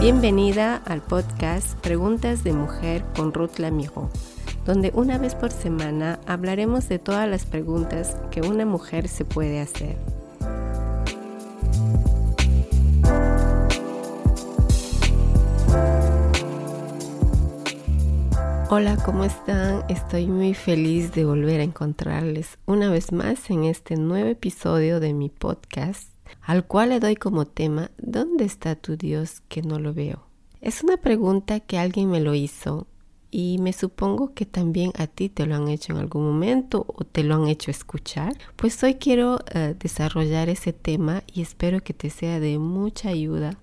Bienvenida al podcast Preguntas de Mujer con Ruth Lamijo, donde una vez por semana hablaremos de todas las preguntas que una mujer se puede hacer. Hola, ¿cómo están? Estoy muy feliz de volver a encontrarles una vez más en este nuevo episodio de mi podcast, al cual le doy como tema ¿Dónde está tu Dios que no lo veo? Es una pregunta que alguien me lo hizo y me supongo que también a ti te lo han hecho en algún momento o te lo han hecho escuchar. Pues hoy quiero eh, desarrollar ese tema y espero que te sea de mucha ayuda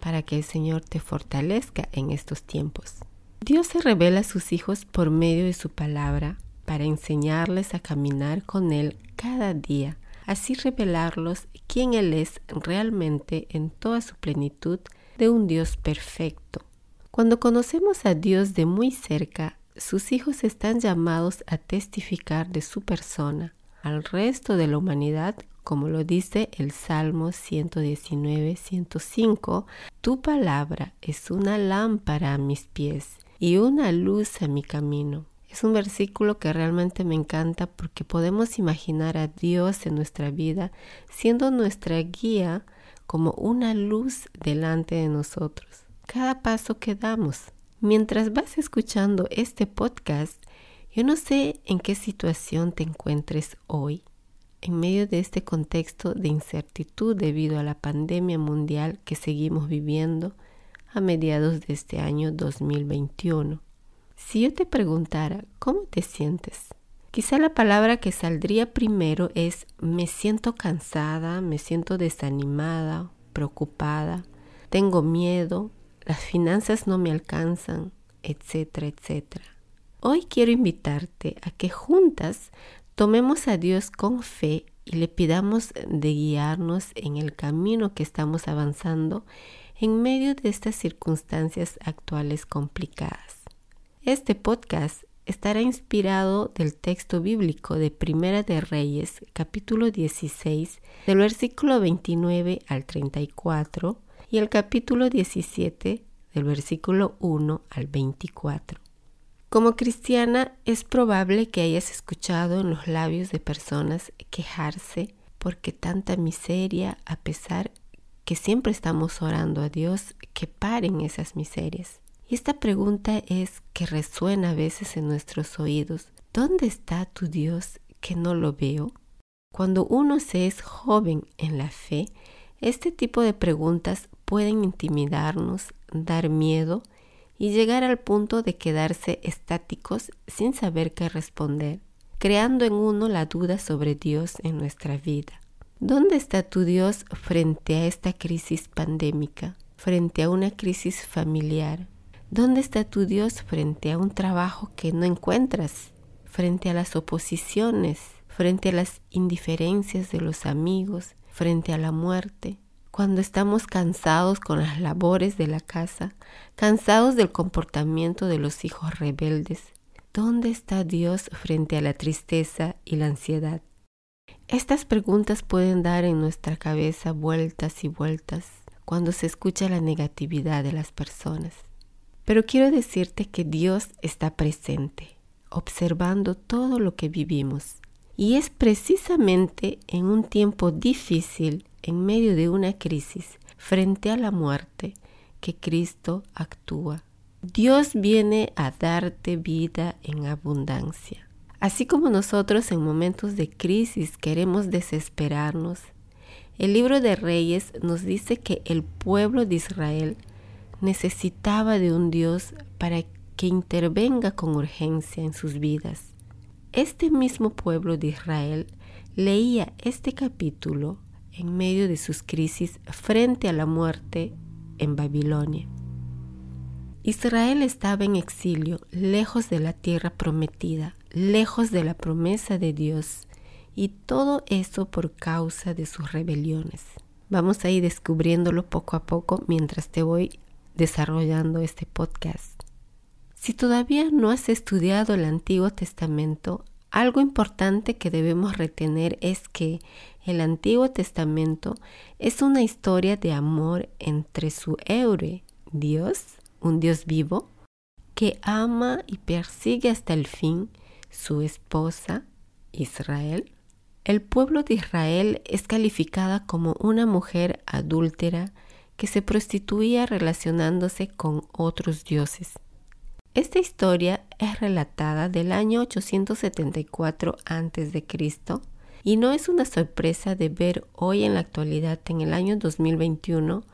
para que el Señor te fortalezca en estos tiempos. Dios se revela a sus hijos por medio de su palabra para enseñarles a caminar con Él cada día, así revelarlos quién Él es realmente en toda su plenitud de un Dios perfecto. Cuando conocemos a Dios de muy cerca, sus hijos están llamados a testificar de su persona al resto de la humanidad, como lo dice el Salmo 119-105, tu palabra es una lámpara a mis pies y una luz a mi camino. Es un versículo que realmente me encanta porque podemos imaginar a Dios en nuestra vida siendo nuestra guía como una luz delante de nosotros. Cada paso que damos. Mientras vas escuchando este podcast, yo no sé en qué situación te encuentres hoy, en medio de este contexto de incertidumbre debido a la pandemia mundial que seguimos viviendo a mediados de este año 2021. Si yo te preguntara, ¿cómo te sientes? Quizá la palabra que saldría primero es me siento cansada, me siento desanimada, preocupada, tengo miedo, las finanzas no me alcanzan, etcétera, etcétera. Hoy quiero invitarte a que juntas tomemos a Dios con fe y le pidamos de guiarnos en el camino que estamos avanzando en medio de estas circunstancias actuales complicadas. Este podcast estará inspirado del texto bíblico de Primera de Reyes, capítulo 16, del versículo 29 al 34 y el capítulo 17 del versículo 1 al 24. Como cristiana es probable que hayas escuchado en los labios de personas quejarse porque tanta miseria a pesar que siempre estamos orando a Dios que paren esas miserias. Y esta pregunta es que resuena a veces en nuestros oídos. ¿Dónde está tu Dios que no lo veo? Cuando uno se es joven en la fe, este tipo de preguntas pueden intimidarnos, dar miedo y llegar al punto de quedarse estáticos sin saber qué responder, creando en uno la duda sobre Dios en nuestra vida. ¿Dónde está tu Dios frente a esta crisis pandémica, frente a una crisis familiar? ¿Dónde está tu Dios frente a un trabajo que no encuentras, frente a las oposiciones, frente a las indiferencias de los amigos, frente a la muerte? Cuando estamos cansados con las labores de la casa, cansados del comportamiento de los hijos rebeldes, ¿dónde está Dios frente a la tristeza y la ansiedad? Estas preguntas pueden dar en nuestra cabeza vueltas y vueltas cuando se escucha la negatividad de las personas. Pero quiero decirte que Dios está presente, observando todo lo que vivimos. Y es precisamente en un tiempo difícil, en medio de una crisis, frente a la muerte, que Cristo actúa. Dios viene a darte vida en abundancia. Así como nosotros en momentos de crisis queremos desesperarnos, el libro de Reyes nos dice que el pueblo de Israel necesitaba de un Dios para que intervenga con urgencia en sus vidas. Este mismo pueblo de Israel leía este capítulo en medio de sus crisis frente a la muerte en Babilonia. Israel estaba en exilio, lejos de la tierra prometida, lejos de la promesa de Dios, y todo eso por causa de sus rebeliones. Vamos a ir descubriéndolo poco a poco mientras te voy desarrollando este podcast. Si todavía no has estudiado el Antiguo Testamento, algo importante que debemos retener es que el Antiguo Testamento es una historia de amor entre su héroe, Dios, un Dios vivo, que ama y persigue hasta el fin su esposa, Israel? El pueblo de Israel es calificada como una mujer adúltera que se prostituía relacionándose con otros dioses. Esta historia es relatada del año 874 a.C. y no es una sorpresa de ver hoy en la actualidad, en el año 2021,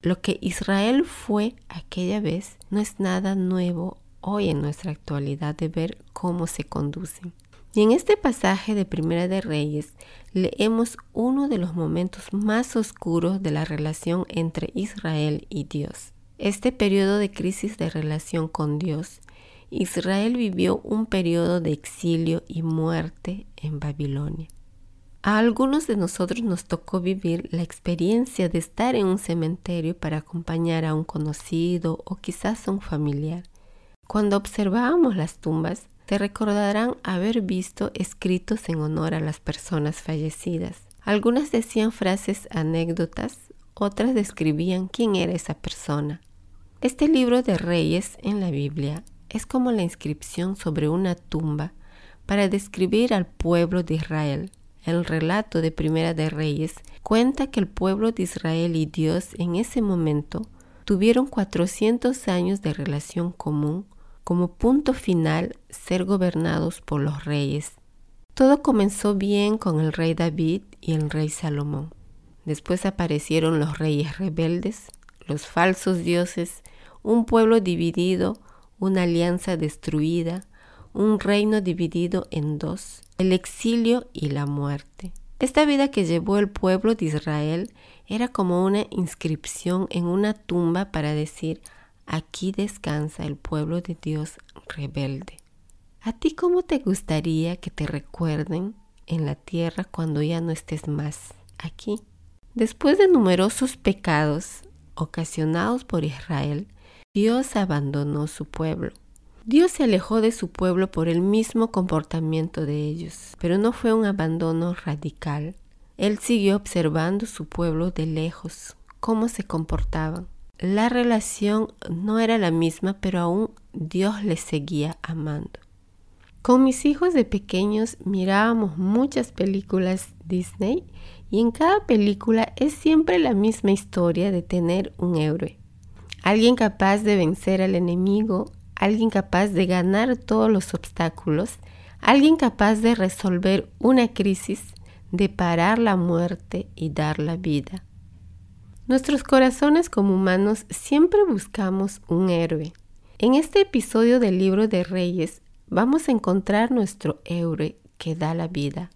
lo que Israel fue aquella vez no es nada nuevo hoy en nuestra actualidad de ver cómo se conducen. Y en este pasaje de Primera de Reyes leemos uno de los momentos más oscuros de la relación entre Israel y Dios. Este periodo de crisis de relación con Dios, Israel vivió un periodo de exilio y muerte en Babilonia. A algunos de nosotros nos tocó vivir la experiencia de estar en un cementerio para acompañar a un conocido o quizás a un familiar. Cuando observábamos las tumbas, te recordarán haber visto escritos en honor a las personas fallecidas. Algunas decían frases anécdotas, otras describían quién era esa persona. Este libro de reyes en la Biblia es como la inscripción sobre una tumba para describir al pueblo de Israel. El relato de Primera de Reyes cuenta que el pueblo de Israel y Dios en ese momento tuvieron 400 años de relación común como punto final ser gobernados por los reyes. Todo comenzó bien con el rey David y el rey Salomón. Después aparecieron los reyes rebeldes, los falsos dioses, un pueblo dividido, una alianza destruida, un reino dividido en dos, el exilio y la muerte. Esta vida que llevó el pueblo de Israel era como una inscripción en una tumba para decir, Aquí descansa el pueblo de Dios rebelde. ¿A ti cómo te gustaría que te recuerden en la tierra cuando ya no estés más aquí? Después de numerosos pecados ocasionados por Israel, Dios abandonó su pueblo. Dios se alejó de su pueblo por el mismo comportamiento de ellos, pero no fue un abandono radical. Él siguió observando su pueblo de lejos, cómo se comportaban la relación no era la misma, pero aún Dios les seguía amando. Con mis hijos de pequeños mirábamos muchas películas Disney y en cada película es siempre la misma historia de tener un héroe. Alguien capaz de vencer al enemigo, alguien capaz de ganar todos los obstáculos, alguien capaz de resolver una crisis, de parar la muerte y dar la vida. Nuestros corazones como humanos siempre buscamos un héroe. En este episodio del libro de Reyes vamos a encontrar nuestro héroe que da la vida.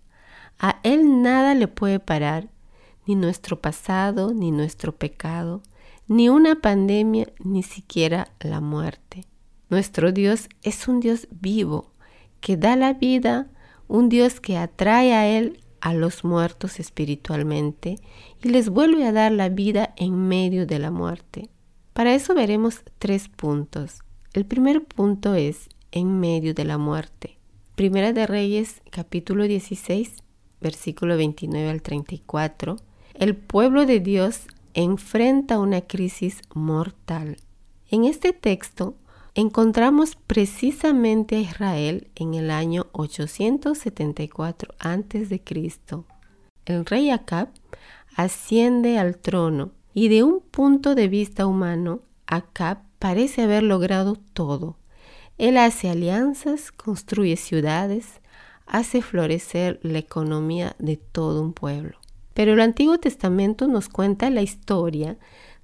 A él nada le puede parar, ni nuestro pasado, ni nuestro pecado, ni una pandemia, ni siquiera la muerte. Nuestro Dios es un Dios vivo, que da la vida, un Dios que atrae a Él a los muertos espiritualmente y les vuelve a dar la vida en medio de la muerte. Para eso veremos tres puntos. El primer punto es en medio de la muerte. Primera de Reyes capítulo 16 versículo 29 al 34. El pueblo de Dios enfrenta una crisis mortal. En este texto encontramos precisamente a Israel en el año 874 a.C. El rey Acab asciende al trono y de un punto de vista humano, Acab parece haber logrado todo. Él hace alianzas, construye ciudades, hace florecer la economía de todo un pueblo. Pero el Antiguo Testamento nos cuenta la historia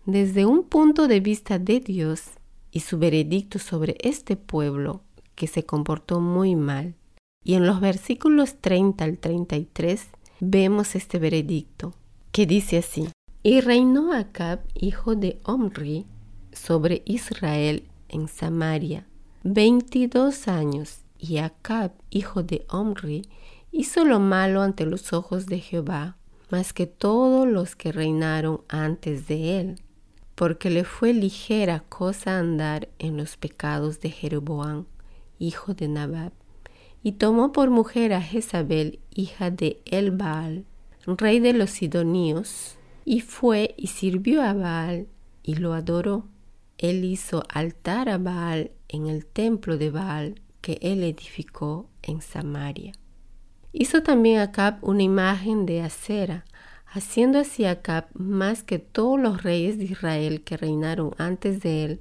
desde un punto de vista de Dios y su veredicto sobre este pueblo que se comportó muy mal. Y en los versículos 30 al 33 vemos este veredicto, que dice así, y reinó Acab, hijo de Omri, sobre Israel en Samaria, veintidós años, y Acab, hijo de Omri, hizo lo malo ante los ojos de Jehová, más que todos los que reinaron antes de él porque le fue ligera cosa andar en los pecados de Jeroboam, hijo de Nabab, y tomó por mujer a Jezabel, hija de El-Baal, rey de los Sidoníos, y fue y sirvió a Baal y lo adoró. él hizo altar a Baal en el templo de Baal que él edificó en Samaria. Hizo también Acab una imagen de acera, haciendo así Acab más que todos los reyes de Israel que reinaron antes de él,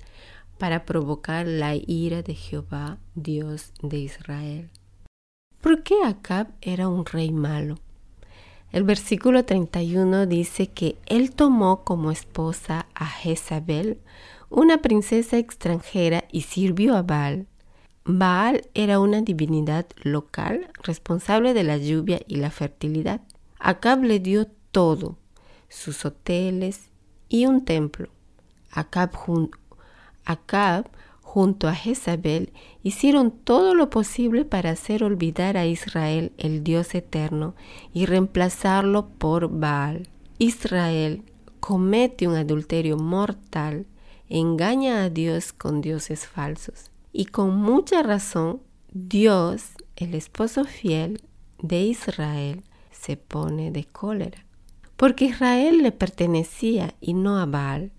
para provocar la ira de Jehová, Dios de Israel. ¿Por qué Acab era un rey malo? El versículo 31 dice que él tomó como esposa a Jezabel, una princesa extranjera, y sirvió a Baal. Baal era una divinidad local responsable de la lluvia y la fertilidad. Acab le dio todo, sus hoteles y un templo. Acab, Acab junto a Jezabel hicieron todo lo posible para hacer olvidar a Israel el Dios eterno y reemplazarlo por Baal. Israel comete un adulterio mortal, engaña a Dios con dioses falsos. Y con mucha razón, Dios, el esposo fiel de Israel, se pone de cólera. Porque Israel le pertenecía y no a Baal.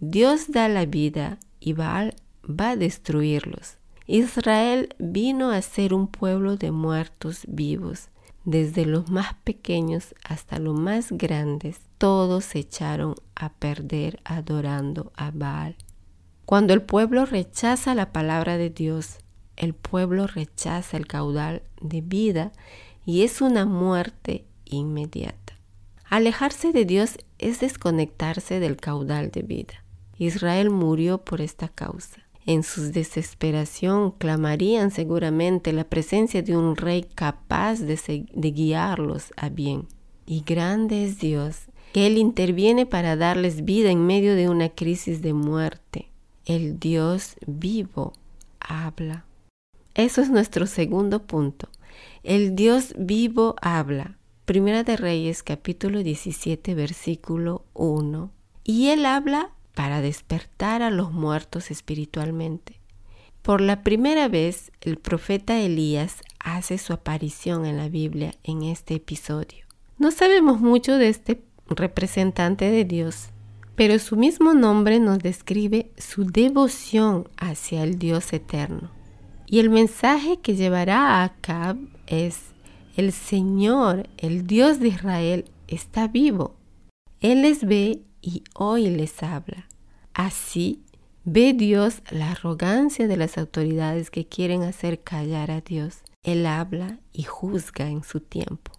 Dios da la vida y Baal va a destruirlos. Israel vino a ser un pueblo de muertos vivos. Desde los más pequeños hasta los más grandes, todos se echaron a perder adorando a Baal. Cuando el pueblo rechaza la palabra de Dios, el pueblo rechaza el caudal de vida y es una muerte inmediata. Alejarse de Dios es desconectarse del caudal de vida. Israel murió por esta causa. En su desesperación clamarían seguramente la presencia de un rey capaz de, de guiarlos a bien. Y grande es Dios, que Él interviene para darles vida en medio de una crisis de muerte el Dios vivo habla. Eso es nuestro segundo punto. El Dios vivo habla. Primera de Reyes capítulo 17 versículo 1. Y Él habla para despertar a los muertos espiritualmente. Por la primera vez el profeta Elías hace su aparición en la Biblia en este episodio. No sabemos mucho de este representante de Dios, pero su mismo nombre nos describe su devoción hacia el Dios eterno. Y el mensaje que llevará a Acab es, el Señor, el Dios de Israel, está vivo. Él les ve y hoy les habla. Así ve Dios la arrogancia de las autoridades que quieren hacer callar a Dios. Él habla y juzga en su tiempo.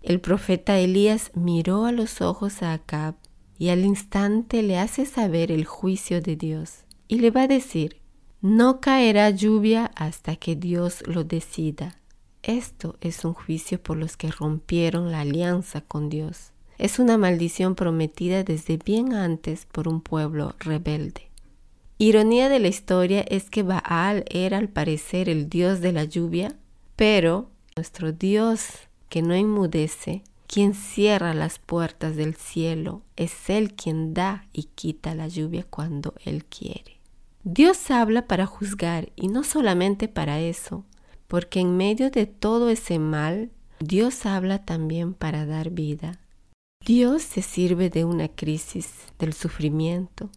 El profeta Elías miró a los ojos a Acab y al instante le hace saber el juicio de Dios y le va a decir, no caerá lluvia hasta que Dios lo decida. Esto es un juicio por los que rompieron la alianza con Dios. Es una maldición prometida desde bien antes por un pueblo rebelde. Ironía de la historia es que Baal era al parecer el dios de la lluvia, pero nuestro Dios que no enmudece quien cierra las puertas del cielo, es Él quien da y quita la lluvia cuando Él quiere. Dios habla para juzgar y no solamente para eso, porque en medio de todo ese mal, Dios habla también para dar vida. Dios se sirve de una crisis, del sufrimiento,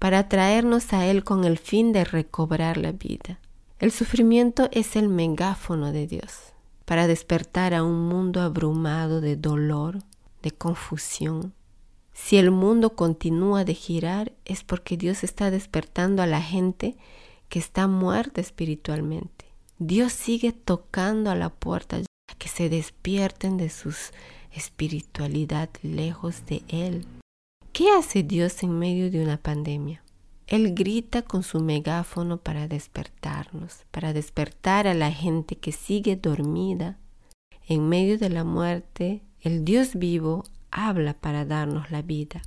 para traernos a Él con el fin de recobrar la vida. El sufrimiento es el megáfono de Dios para despertar a un mundo abrumado de dolor, de confusión. Si el mundo continúa de girar es porque Dios está despertando a la gente que está muerta espiritualmente. Dios sigue tocando a la puerta que se despierten de su espiritualidad lejos de Él. ¿Qué hace Dios en medio de una pandemia? Él grita con su megáfono para despertarnos, para despertar a la gente que sigue dormida. En medio de la muerte, el Dios vivo habla para darnos la vida.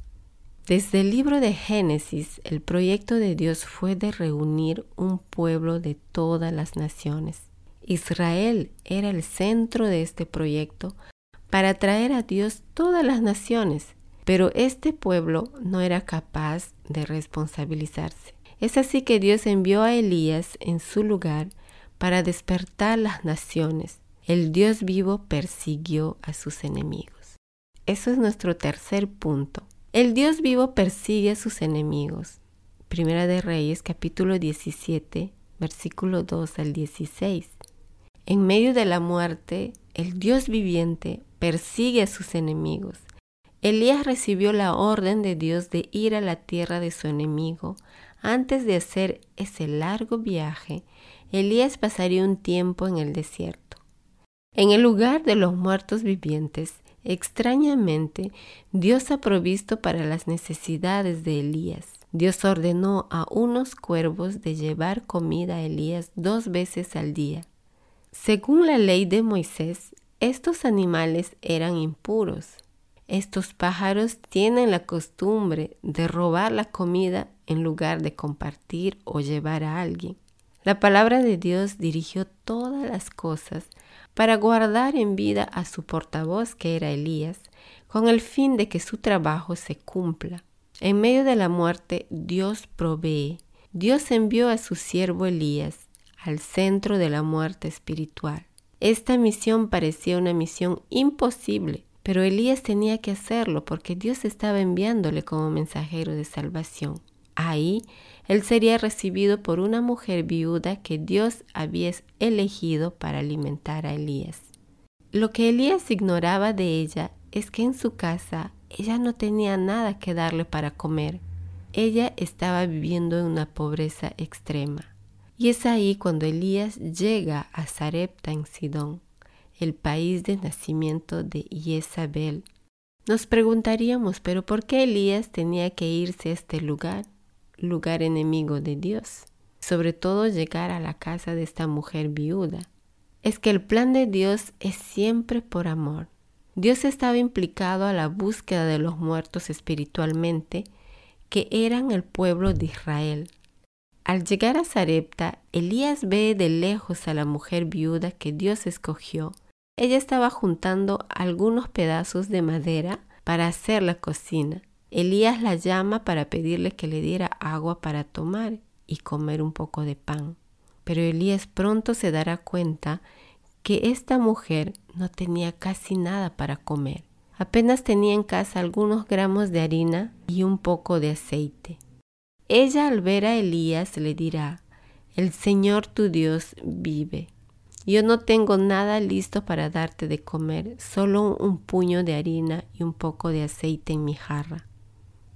Desde el libro de Génesis, el proyecto de Dios fue de reunir un pueblo de todas las naciones. Israel era el centro de este proyecto para traer a Dios todas las naciones pero este pueblo no era capaz de responsabilizarse. Es así que Dios envió a Elías en su lugar para despertar las naciones. El Dios vivo persiguió a sus enemigos. Eso es nuestro tercer punto. El Dios vivo persigue a sus enemigos. Primera de Reyes capítulo 17, versículo 2 al 16. En medio de la muerte, el Dios viviente persigue a sus enemigos. Elías recibió la orden de Dios de ir a la tierra de su enemigo. Antes de hacer ese largo viaje, Elías pasaría un tiempo en el desierto. En el lugar de los muertos vivientes, extrañamente, Dios ha provisto para las necesidades de Elías. Dios ordenó a unos cuervos de llevar comida a Elías dos veces al día. Según la ley de Moisés, estos animales eran impuros. Estos pájaros tienen la costumbre de robar la comida en lugar de compartir o llevar a alguien. La palabra de Dios dirigió todas las cosas para guardar en vida a su portavoz que era Elías, con el fin de que su trabajo se cumpla. En medio de la muerte, Dios provee. Dios envió a su siervo Elías al centro de la muerte espiritual. Esta misión parecía una misión imposible, pero Elías tenía que hacerlo porque Dios estaba enviándole como mensajero de salvación. Ahí él sería recibido por una mujer viuda que Dios había elegido para alimentar a Elías. Lo que Elías ignoraba de ella es que en su casa ella no tenía nada que darle para comer. Ella estaba viviendo en una pobreza extrema. Y es ahí cuando Elías llega a Sarepta en Sidón, el país de nacimiento de Jezabel. Nos preguntaríamos, pero ¿por qué Elías tenía que irse a este lugar, lugar enemigo de Dios? Sobre todo llegar a la casa de esta mujer viuda. Es que el plan de Dios es siempre por amor. Dios estaba implicado a la búsqueda de los muertos espiritualmente, que eran el pueblo de Israel. Al llegar a Sarepta, Elías ve de lejos a la mujer viuda que Dios escogió. Ella estaba juntando algunos pedazos de madera para hacer la cocina. Elías la llama para pedirle que le diera agua para tomar y comer un poco de pan. Pero Elías pronto se dará cuenta que esta mujer no tenía casi nada para comer. Apenas tenía en casa algunos gramos de harina y un poco de aceite. Ella al ver a Elías le dirá, El Señor tu Dios vive. Yo no tengo nada listo para darte de comer, solo un puño de harina y un poco de aceite en mi jarra.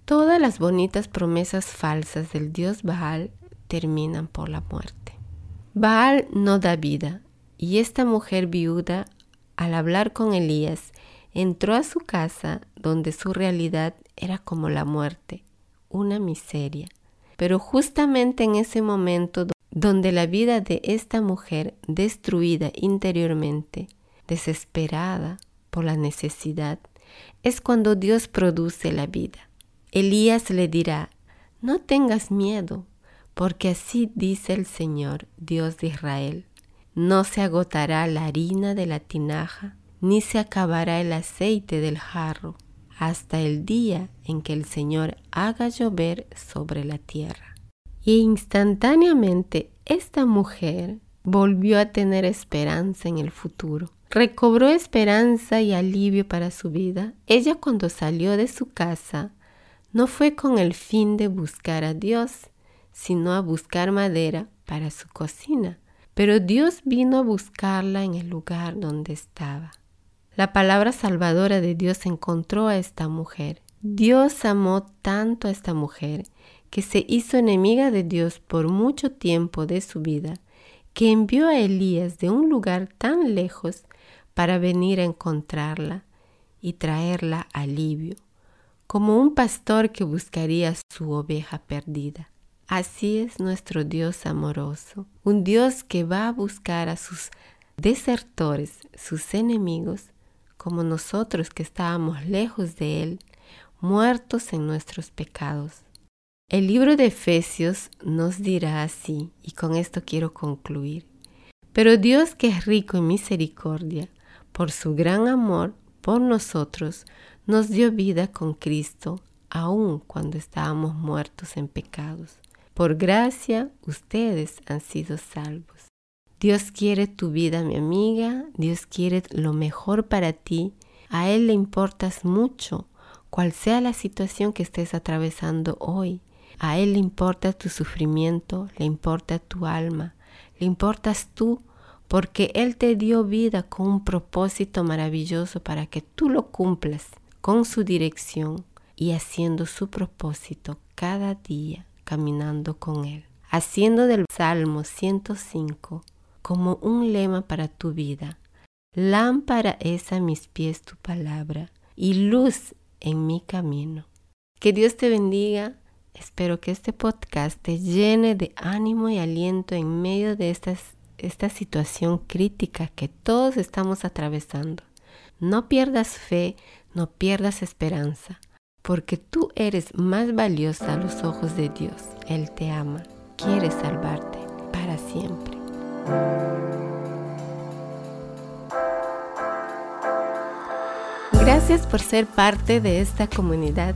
Todas las bonitas promesas falsas del dios Baal terminan por la muerte. Baal no da vida, y esta mujer viuda, al hablar con Elías, entró a su casa donde su realidad era como la muerte, una miseria. Pero justamente en ese momento donde la vida de esta mujer destruida interiormente, desesperada por la necesidad, es cuando Dios produce la vida. Elías le dirá, no tengas miedo, porque así dice el Señor, Dios de Israel. No se agotará la harina de la tinaja, ni se acabará el aceite del jarro, hasta el día en que el Señor haga llover sobre la tierra. Y instantáneamente esta mujer volvió a tener esperanza en el futuro. Recobró esperanza y alivio para su vida. Ella cuando salió de su casa no fue con el fin de buscar a Dios, sino a buscar madera para su cocina pero Dios vino a buscarla en el lugar donde estaba. La palabra salvadora de Dios encontró a esta mujer. Dios amó tanto a esta mujer que se hizo enemiga de Dios por mucho tiempo de su vida, que envió a Elías de un lugar tan lejos para venir a encontrarla y traerla alivio, como un pastor que buscaría su oveja perdida. Así es nuestro Dios amoroso, un Dios que va a buscar a sus desertores, sus enemigos, como nosotros que estábamos lejos de Él, muertos en nuestros pecados. El libro de Efesios nos dirá así, y con esto quiero concluir. Pero Dios que es rico en misericordia, por su gran amor por nosotros, nos dio vida con Cristo, aun cuando estábamos muertos en pecados. Por gracia, ustedes han sido salvos. Dios quiere tu vida, mi amiga. Dios quiere lo mejor para ti. A Él le importas mucho, cual sea la situación que estés atravesando hoy. A Él le importa tu sufrimiento, le importa tu alma, le importas tú, porque Él te dio vida con un propósito maravilloso para que tú lo cumplas con su dirección y haciendo su propósito cada día, caminando con Él. Haciendo del Salmo 105 como un lema para tu vida. Lámpara es a mis pies tu palabra y luz en mi camino. Que Dios te bendiga. Espero que este podcast te llene de ánimo y aliento en medio de esta situación crítica que todos estamos atravesando. No pierdas fe, no pierdas esperanza, porque tú eres más valiosa a los ojos de Dios. Él te ama, quiere salvarte para siempre. Gracias por ser parte de esta comunidad.